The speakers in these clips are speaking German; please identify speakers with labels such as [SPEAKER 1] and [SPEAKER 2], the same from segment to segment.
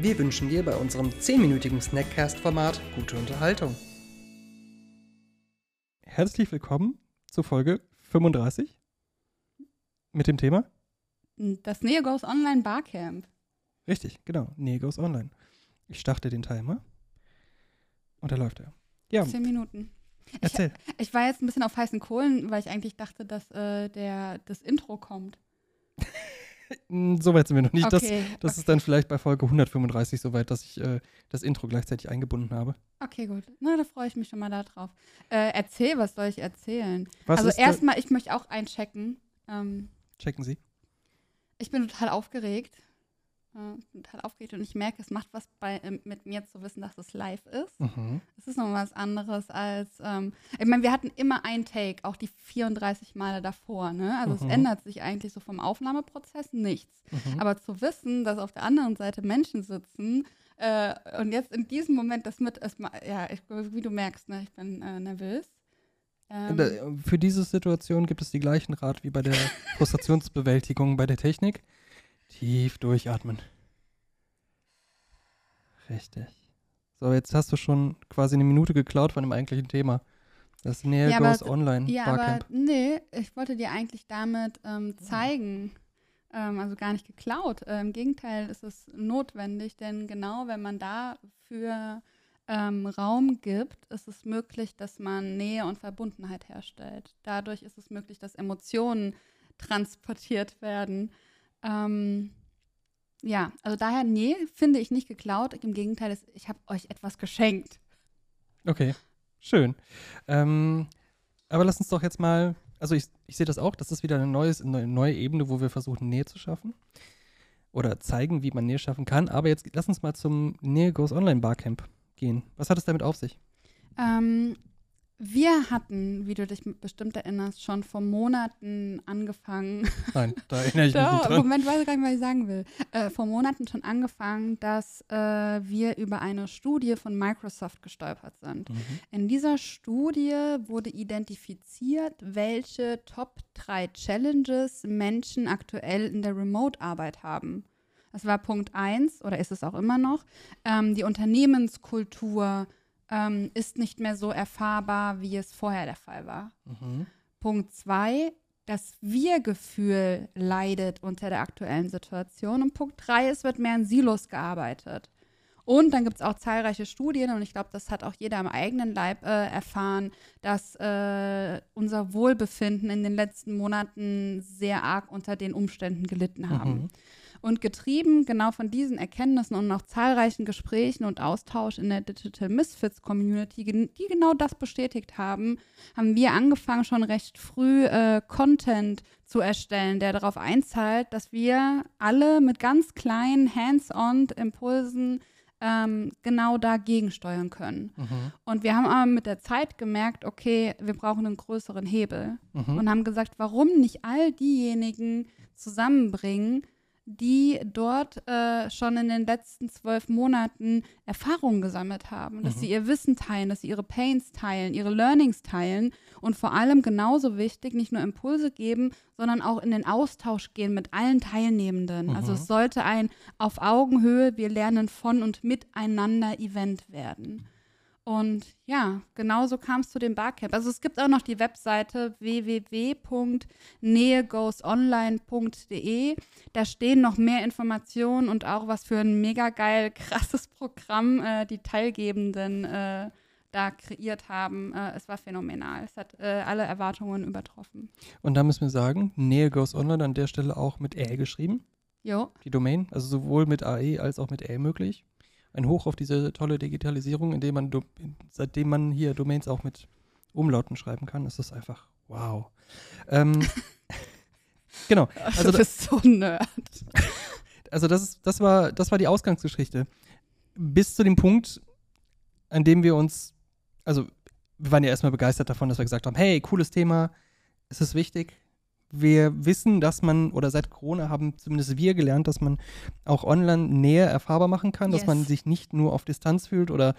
[SPEAKER 1] Wir wünschen dir bei unserem 10-minütigen Snackcast-Format gute Unterhaltung. Herzlich willkommen zur Folge 35 mit dem Thema
[SPEAKER 2] Das Neo Goes Online Barcamp.
[SPEAKER 1] Richtig, genau. Nee, goes online. Ich starte den Timer. Und da läuft er. Ja,
[SPEAKER 2] Zehn Minuten.
[SPEAKER 1] erzähl.
[SPEAKER 2] Ich war jetzt ein bisschen auf heißen Kohlen, weil ich eigentlich dachte, dass äh, der, das Intro kommt.
[SPEAKER 1] Mm, Soweit sind wir noch nicht. Das,
[SPEAKER 2] okay,
[SPEAKER 1] das
[SPEAKER 2] okay.
[SPEAKER 1] ist dann vielleicht bei Folge 135 soweit, dass ich äh, das Intro gleichzeitig eingebunden habe.
[SPEAKER 2] Okay, gut. Na, da freue ich mich schon mal darauf. Äh, erzähl, was soll ich erzählen?
[SPEAKER 1] Was
[SPEAKER 2] also erstmal, ich möchte auch einchecken. Ähm,
[SPEAKER 1] Checken Sie.
[SPEAKER 2] ich bin total aufgeregt. Äh, ich bin total aufgeregt und ich merke, es macht was bei, ähm, mit mir zu wissen, dass es live ist.
[SPEAKER 1] Mhm.
[SPEAKER 2] Es ist noch was anderes als, ähm, ich meine, wir hatten immer ein Take, auch die 34 Male davor, ne? Also
[SPEAKER 1] Mhm.
[SPEAKER 2] es ändert sich eigentlich so vom Aufnahmeprozess nichts.
[SPEAKER 1] Mhm.
[SPEAKER 2] Aber zu wissen, dass auf der anderen Seite Menschen sitzen äh, und jetzt in diesem Moment das mit, ist, ja, ich, wie du merkst, ne, ich bin äh, nervös. Ähm,
[SPEAKER 1] Da- Für diese Situation gibt es die gleichen Rat wie bei der Frustrationsbewältigung bei der Technik. Tief durchatmen. Richtig. So, jetzt hast du schon quasi eine Minute geklaut von dem eigentlichen Thema. Das Nähe
[SPEAKER 2] Ja, aber
[SPEAKER 1] Goes
[SPEAKER 2] d-
[SPEAKER 1] Online
[SPEAKER 2] ja, aber
[SPEAKER 1] Barcamp.
[SPEAKER 2] nee, ich wollte dir eigentlich damit ähm, zeigen, ähm, also gar nicht geklaut. Äh, Im Gegenteil ist es notwendig, denn genau wenn man dafür ähm, Raum gibt, ist es möglich, dass man Nähe und Verbundenheit herstellt. Dadurch ist es möglich, dass Emotionen transportiert werden. Ähm, ja, also daher, nee, finde ich nicht geklaut. Im Gegenteil, ich habe euch etwas geschenkt.
[SPEAKER 1] Okay, schön. Ähm, aber lass uns doch jetzt mal, also ich, ich sehe das auch, das ist wieder eine, neues, eine neue Ebene, wo wir versuchen, Nähe zu schaffen. Oder zeigen, wie man Nähe schaffen kann. Aber jetzt lass uns mal zum Nähe Goes Online Barcamp gehen. Was hat es damit auf sich?
[SPEAKER 2] Ähm, wir hatten, wie du dich bestimmt erinnerst, schon vor Monaten angefangen.
[SPEAKER 1] Nein, da erinnere ich mich nicht dran.
[SPEAKER 2] Moment, weiß ich gar nicht, was ich sagen will. Äh, vor Monaten schon angefangen, dass äh, wir über eine Studie von Microsoft gestolpert sind.
[SPEAKER 1] Mhm.
[SPEAKER 2] In dieser Studie wurde identifiziert, welche Top 3 Challenges Menschen aktuell in der Remote-Arbeit haben. Das war Punkt 1 oder ist es auch immer noch. Ähm, die Unternehmenskultur ähm, ist nicht mehr so erfahrbar, wie es vorher der Fall war.
[SPEAKER 1] Mhm.
[SPEAKER 2] Punkt 2, das Wir-Gefühl leidet unter der aktuellen Situation. Und Punkt 3, es wird mehr in Silos gearbeitet. Und dann gibt es auch zahlreiche Studien, und ich glaube, das hat auch jeder am eigenen Leib äh, erfahren, dass äh, unser Wohlbefinden in den letzten Monaten sehr arg unter den Umständen gelitten haben.
[SPEAKER 1] Mhm.
[SPEAKER 2] Und getrieben genau von diesen Erkenntnissen und noch zahlreichen Gesprächen und Austausch in der Digital Misfits Community, die genau das bestätigt haben, haben wir angefangen, schon recht früh äh, Content zu erstellen, der darauf einzahlt, dass wir alle mit ganz kleinen Hands-on-Impulsen ähm, genau dagegen steuern können.
[SPEAKER 1] Mhm.
[SPEAKER 2] Und wir haben aber mit der Zeit gemerkt, okay, wir brauchen einen größeren Hebel
[SPEAKER 1] Mhm.
[SPEAKER 2] und haben gesagt, warum nicht all diejenigen zusammenbringen, die dort äh, schon in den letzten zwölf Monaten Erfahrungen gesammelt haben, dass
[SPEAKER 1] Mhm.
[SPEAKER 2] sie ihr Wissen teilen, dass sie ihre Pains teilen, ihre Learnings teilen und vor allem genauso wichtig, nicht nur Impulse geben, sondern auch in den Austausch gehen mit allen Teilnehmenden. Also
[SPEAKER 1] Mhm.
[SPEAKER 2] es sollte ein auf Augenhöhe, wir lernen von und miteinander Event werden. Und ja, genauso kam es zu dem Barcamp. Also es gibt auch noch die Webseite www.nähegoesonline.de. Da stehen noch mehr Informationen und auch was für ein mega geil, krasses Programm äh, die Teilgebenden äh, da kreiert haben. Äh, es war phänomenal. Es hat äh, alle Erwartungen übertroffen.
[SPEAKER 1] Und da müssen wir sagen, Nähe Goes Online an der Stelle auch mit Ä geschrieben,
[SPEAKER 2] Jo,
[SPEAKER 1] die Domain. Also sowohl mit AE als auch mit Ä möglich. Ein Hoch auf diese tolle Digitalisierung, indem man, seitdem man hier Domains auch mit Umlauten schreiben kann, ist das einfach wow. Ähm, genau. Also,
[SPEAKER 2] du bist so ein Nerd.
[SPEAKER 1] also das, ist, das, war, das war die Ausgangsgeschichte. Bis zu dem Punkt, an dem wir uns, also wir waren ja erstmal begeistert davon, dass wir gesagt haben, hey, cooles Thema, es ist wichtig. Wir wissen, dass man, oder seit Corona haben zumindest wir gelernt, dass man auch online näher erfahrbar machen kann, yes. dass man sich nicht nur auf Distanz fühlt oder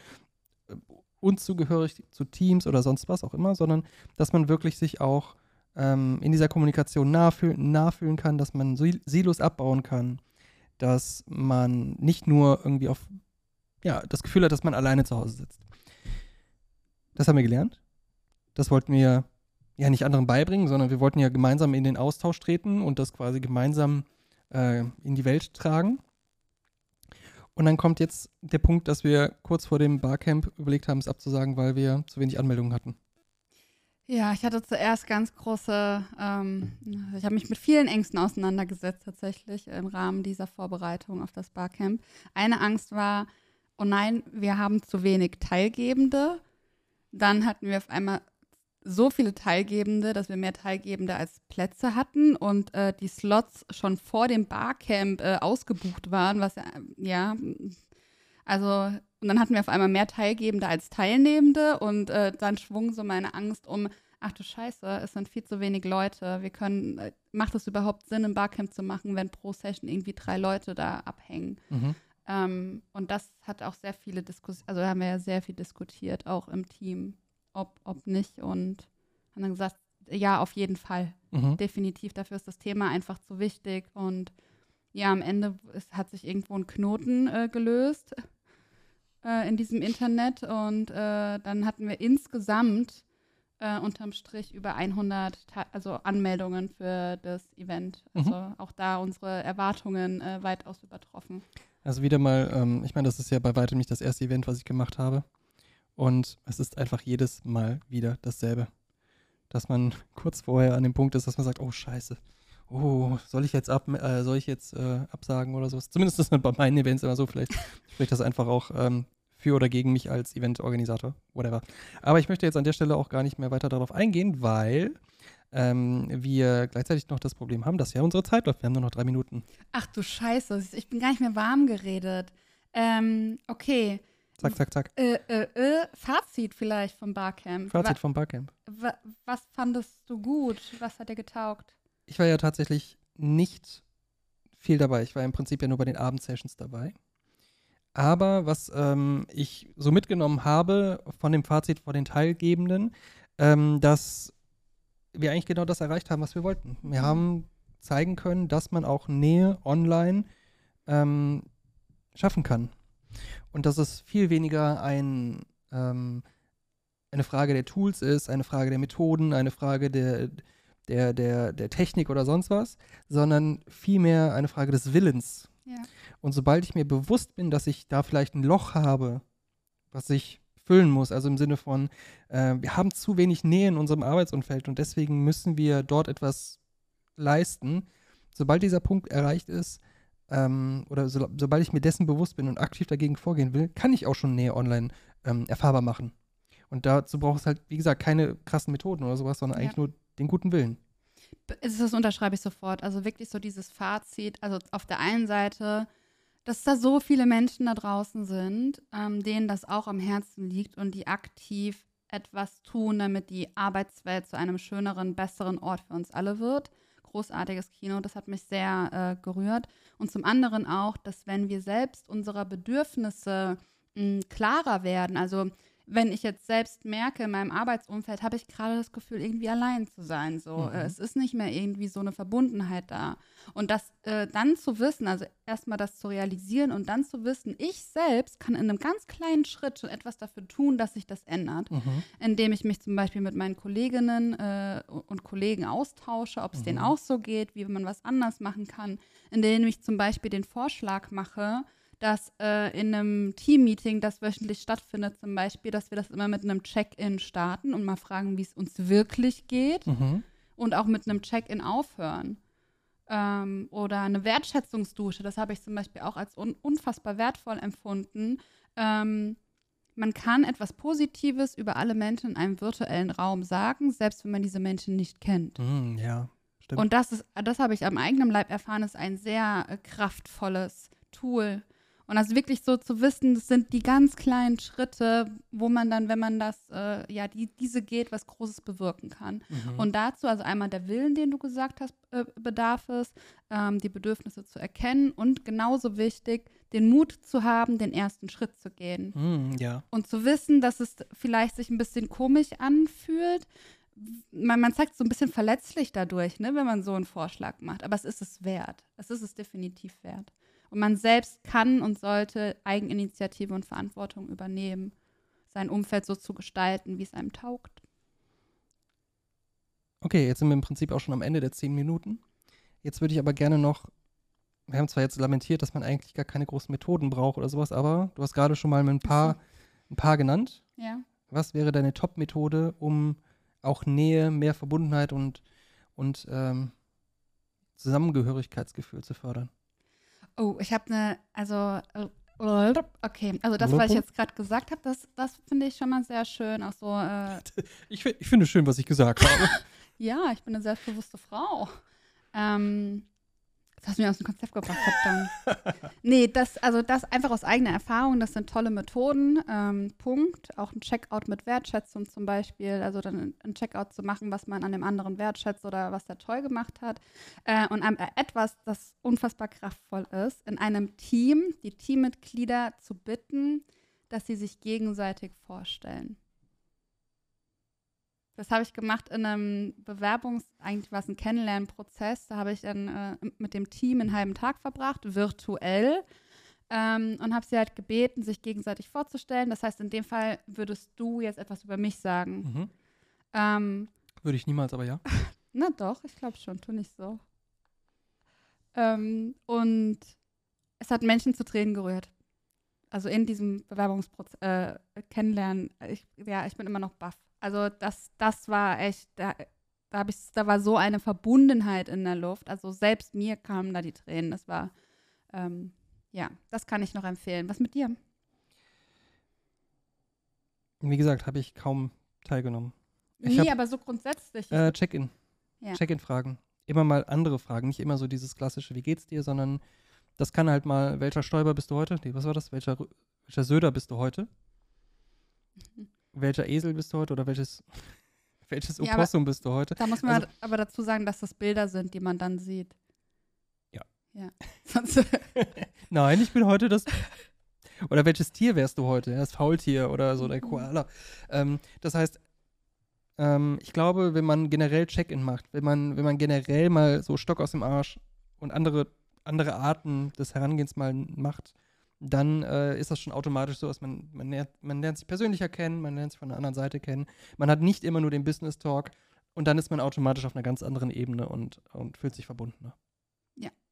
[SPEAKER 1] äh, unzugehörig zu Teams oder sonst was auch immer, sondern dass man wirklich sich auch ähm, in dieser Kommunikation nahfühlen, nahfühlen kann, dass man Silos abbauen kann, dass man nicht nur irgendwie auf, ja, das Gefühl hat, dass man alleine zu Hause sitzt. Das haben wir gelernt. Das wollten wir ja nicht anderen beibringen, sondern wir wollten ja gemeinsam in den Austausch treten und das quasi gemeinsam äh, in die Welt tragen. Und dann kommt jetzt der Punkt, dass wir kurz vor dem Barcamp überlegt haben, es abzusagen, weil wir zu wenig Anmeldungen hatten.
[SPEAKER 2] Ja, ich hatte zuerst ganz große, ähm, ich habe mich mit vielen Ängsten auseinandergesetzt tatsächlich im Rahmen dieser Vorbereitung auf das Barcamp. Eine Angst war, oh nein, wir haben zu wenig Teilgebende. Dann hatten wir auf einmal so viele Teilgebende, dass wir mehr Teilgebende als Plätze hatten und äh, die Slots schon vor dem Barcamp äh, ausgebucht waren, was ja, ja, also und dann hatten wir auf einmal mehr Teilgebende als Teilnehmende und äh, dann schwung so meine Angst um, ach du Scheiße, es sind viel zu wenig Leute. Wir können, äh, macht es überhaupt Sinn, ein Barcamp zu machen, wenn pro Session irgendwie drei Leute da abhängen? Mhm. Ähm, und das hat auch sehr viele Diskussionen, also haben wir ja sehr viel diskutiert, auch im Team, ob, ob nicht und haben dann gesagt, ja, auf jeden Fall. Mhm. Definitiv, dafür ist das Thema einfach zu wichtig und ja, am Ende ist, hat sich irgendwo ein Knoten äh, gelöst äh, in diesem Internet und äh, dann hatten wir insgesamt äh, unterm Strich über 100 Ta also Anmeldungen für das Event. Mhm. Also mhm. auch da unsere Erwartungen äh, weitaus übertroffen.
[SPEAKER 1] Also wieder mal, ähm, ich meine, das ist ja bei weitem nicht das erste Event, was ich gemacht habe. Und es ist einfach jedes Mal wieder dasselbe. Dass man kurz vorher an dem Punkt ist, dass man sagt, oh scheiße, oh, soll ich jetzt ab, äh, soll ich jetzt äh, absagen oder sowas? Zumindest ist das bei meinen Events immer so. Vielleicht spricht das einfach auch ähm, für oder gegen mich als Eventorganisator, whatever. Aber ich möchte jetzt an der Stelle auch gar nicht mehr weiter darauf eingehen, weil ähm, wir gleichzeitig noch das Problem haben, dass ja unsere Zeit läuft. Wir haben nur noch drei Minuten.
[SPEAKER 2] Ach du Scheiße, ich bin gar nicht mehr warm geredet. Ähm, okay.
[SPEAKER 1] Zack, zack, zack.
[SPEAKER 2] Äh, äh, äh, Fazit vielleicht vom Barcamp.
[SPEAKER 1] Fazit vom Barcamp.
[SPEAKER 2] Wa was fandest du gut? Was hat dir getaugt?
[SPEAKER 1] ich war ja tatsächlich nicht viel dabei. Ich war im Prinzip ja nur bei den Abendsessions dabei. Aber was ähm, ich so mitgenommen habe von dem Fazit von den Teilgebenden, ähm, dass wir eigentlich genau das erreicht haben, was wir wollten. Wir haben zeigen können, dass man auch Nähe online ähm, schaffen kann. Und dass es viel weniger ein, ähm, eine Frage der Tools ist, eine Frage der Methoden, eine Frage der, der, der, der Technik oder sonst was, sondern vielmehr eine Frage des Willens. Ja. Und sobald ich mir bewusst bin, dass ich da vielleicht ein Loch habe, was ich füllen muss, also im Sinne von, äh, wir haben zu wenig Nähe in unserem Arbeitsumfeld und deswegen müssen wir dort etwas leisten. Sobald dieser Punkt erreicht ist, ähm, oder so, sobald ich mir dessen bewusst bin und aktiv dagegen vorgehen will, kann ich auch schon Nähe online ähm, erfahrbar machen. Und dazu braucht es halt, wie gesagt, keine krassen Methoden oder sowas, sondern ja. eigentlich nur den guten Willen.
[SPEAKER 2] Das unterschreibe ich sofort. Also wirklich so dieses Fazit. Also auf der einen Seite, dass da so viele Menschen da draußen sind, ähm, denen das auch am Herzen liegt und die aktiv etwas tun, damit die Arbeitswelt zu einem schöneren, besseren Ort für uns alle wird. Großartiges Kino, das hat mich sehr äh, gerührt. Und zum anderen auch, dass wenn wir selbst unserer Bedürfnisse mh, klarer werden, also wenn ich jetzt selbst merke, in meinem Arbeitsumfeld habe ich gerade das Gefühl, irgendwie allein zu sein. So, mhm. es ist nicht mehr irgendwie so eine Verbundenheit da. Und das äh, dann zu wissen, also erstmal das zu realisieren und dann zu wissen, ich selbst kann in einem ganz kleinen Schritt schon etwas dafür tun, dass sich das ändert, mhm. indem ich mich zum Beispiel mit meinen Kolleginnen äh, und Kollegen austausche, ob es mhm. denen auch so geht, wie man was anders machen kann, indem ich zum Beispiel den Vorschlag mache, dass äh, in einem Team-Meeting, das wöchentlich stattfindet, zum Beispiel, dass wir das immer mit einem Check-in starten und mal fragen, wie es uns wirklich geht mhm. und auch mit einem Check-in aufhören. Ähm, oder eine Wertschätzungsdusche, das habe ich zum Beispiel auch als un unfassbar wertvoll empfunden. Ähm, man kann etwas Positives über alle Menschen in einem virtuellen Raum sagen, selbst wenn man diese Menschen nicht kennt.
[SPEAKER 1] Mm, ja, stimmt.
[SPEAKER 2] Und das ist, das habe ich am eigenen Leib erfahren, ist ein sehr äh, kraftvolles Tool, Und also wirklich so zu wissen, das sind die ganz kleinen Schritte, wo man dann, wenn man das, äh, ja, die, diese geht, was Großes bewirken kann.
[SPEAKER 1] Mhm.
[SPEAKER 2] Und dazu, also einmal der Willen, den du gesagt hast, äh, bedarf es, ähm, die Bedürfnisse zu erkennen und genauso wichtig, den Mut zu haben, den ersten Schritt zu gehen.
[SPEAKER 1] Mhm, ja.
[SPEAKER 2] Und zu wissen, dass es vielleicht sich ein bisschen komisch anfühlt. Man, man zeigt so ein bisschen verletzlich dadurch, ne, wenn man so einen Vorschlag macht. Aber es ist es wert. Es ist es definitiv wert. Und man selbst kann und sollte Eigeninitiative und Verantwortung übernehmen, sein Umfeld so zu gestalten, wie es einem taugt.
[SPEAKER 1] Okay, jetzt sind wir im Prinzip auch schon am Ende der zehn Minuten. Jetzt würde ich aber gerne noch, wir haben zwar jetzt lamentiert, dass man eigentlich gar keine großen Methoden braucht oder sowas, aber du hast gerade schon mal ein paar, ein paar genannt.
[SPEAKER 2] Ja.
[SPEAKER 1] Was wäre deine Top-Methode, um auch Nähe, mehr Verbundenheit und, und ähm, Zusammengehörigkeitsgefühl zu fördern?
[SPEAKER 2] Oh, ich habe eine, also, äh, okay, also das, was ich jetzt gerade gesagt habe, das, das finde ich schon mal sehr schön. Auch so, äh,
[SPEAKER 1] Ich, ich finde schön, was ich gesagt habe.
[SPEAKER 2] ja, ich bin eine selbstbewusste Frau. Ähm, das hast du mir aus dem Konzept gebracht, verdammt. nee, das, also das einfach aus eigener Erfahrung, das sind tolle Methoden. Ähm, Punkt. Auch ein Checkout mit Wertschätzung zum Beispiel. Also dann ein Checkout zu machen, was man an dem anderen wertschätzt oder was der toll gemacht hat. Äh, und äh, etwas, das unfassbar kraftvoll ist, in einem Team die Teammitglieder zu bitten, dass sie sich gegenseitig vorstellen. Das habe ich gemacht in einem Bewerbungs-, eigentlich war es ein Kennenlernprozess. Da habe ich dann äh, mit dem Team einen halben Tag verbracht, virtuell. Ähm, und habe sie halt gebeten, sich gegenseitig vorzustellen. Das heißt, in dem Fall würdest du jetzt etwas über mich sagen.
[SPEAKER 1] mhm.
[SPEAKER 2] Ähm,
[SPEAKER 1] Würde ich niemals, aber ja.
[SPEAKER 2] na doch, ich glaube schon, tu nicht so. Ähm, und es hat Menschen zu Tränen gerührt. Also in diesem Bewerbungsprozess, äh, Kennenlernen, ich, ja, ich bin immer noch baff. Also das, das war echt, da, da, ich, da war so eine Verbundenheit in der Luft. Also selbst mir kamen da die Tränen. Das war, ähm, ja, das kann ich noch empfehlen. Was mit dir?
[SPEAKER 1] Wie gesagt, habe ich kaum teilgenommen. Ich
[SPEAKER 2] nee,
[SPEAKER 1] hab-
[SPEAKER 2] aber so grundsätzlich.
[SPEAKER 1] Äh, Check-in.
[SPEAKER 2] Ja.
[SPEAKER 1] Check-in-Fragen. Immer mal andere Fragen. Nicht immer so dieses klassische, wie geht's dir, sondern das kann halt mal, welcher Stäuber bist du heute? Nee, was war das? Welcher, welcher Söder bist du heute? Welcher Esel bist du heute? Oder welches, welches
[SPEAKER 2] Ja,
[SPEAKER 1] Opossum bist du heute?
[SPEAKER 2] Da muss man
[SPEAKER 1] Also-
[SPEAKER 2] aber dazu sagen, dass das Bilder sind, die man dann sieht.
[SPEAKER 1] Ja.
[SPEAKER 2] Ja. Sonst,
[SPEAKER 1] Nein, ich bin heute das. Oder welches Tier wärst du heute? Das Faultier oder so, der
[SPEAKER 2] Mhm.
[SPEAKER 1] Koala. Ähm, das heißt, ähm, ich glaube, wenn man generell Check-in macht, wenn man, wenn man generell mal so Stock aus dem Arsch und andere, andere Arten des Herangehens mal macht, dann äh, ist das schon automatisch so, dass man, man, lernt, man lernt sich persönlicher kennen, man lernt sich von der anderen Seite kennen. Man hat nicht immer nur den Business-Talk und dann ist man automatisch auf einer ganz anderen Ebene und, und fühlt sich verbundener.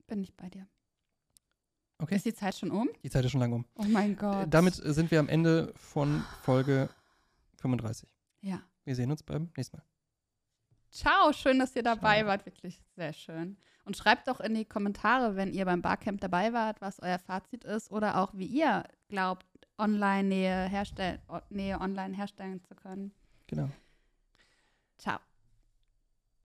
[SPEAKER 2] bin ich bei dir.
[SPEAKER 1] Okay.
[SPEAKER 2] Ist die Zeit schon um?
[SPEAKER 1] Die Zeit ist schon lang um.
[SPEAKER 2] Oh mein
[SPEAKER 1] Äh,
[SPEAKER 2] Gott.
[SPEAKER 1] Damit äh, sind wir am Ende von Folge 35.
[SPEAKER 2] Ja.
[SPEAKER 1] Wir sehen uns beim nächsten Mal.
[SPEAKER 2] Ciao, schön, dass ihr dabei
[SPEAKER 1] Ciao.
[SPEAKER 2] wart. Wirklich sehr schön. Und schreibt doch in die Kommentare, wenn ihr beim Barcamp dabei wart, was euer Fazit ist oder auch wie ihr glaubt, Online-Nähe herstellen, Nähe online herstellen zu können.
[SPEAKER 1] Genau.
[SPEAKER 2] Ciao.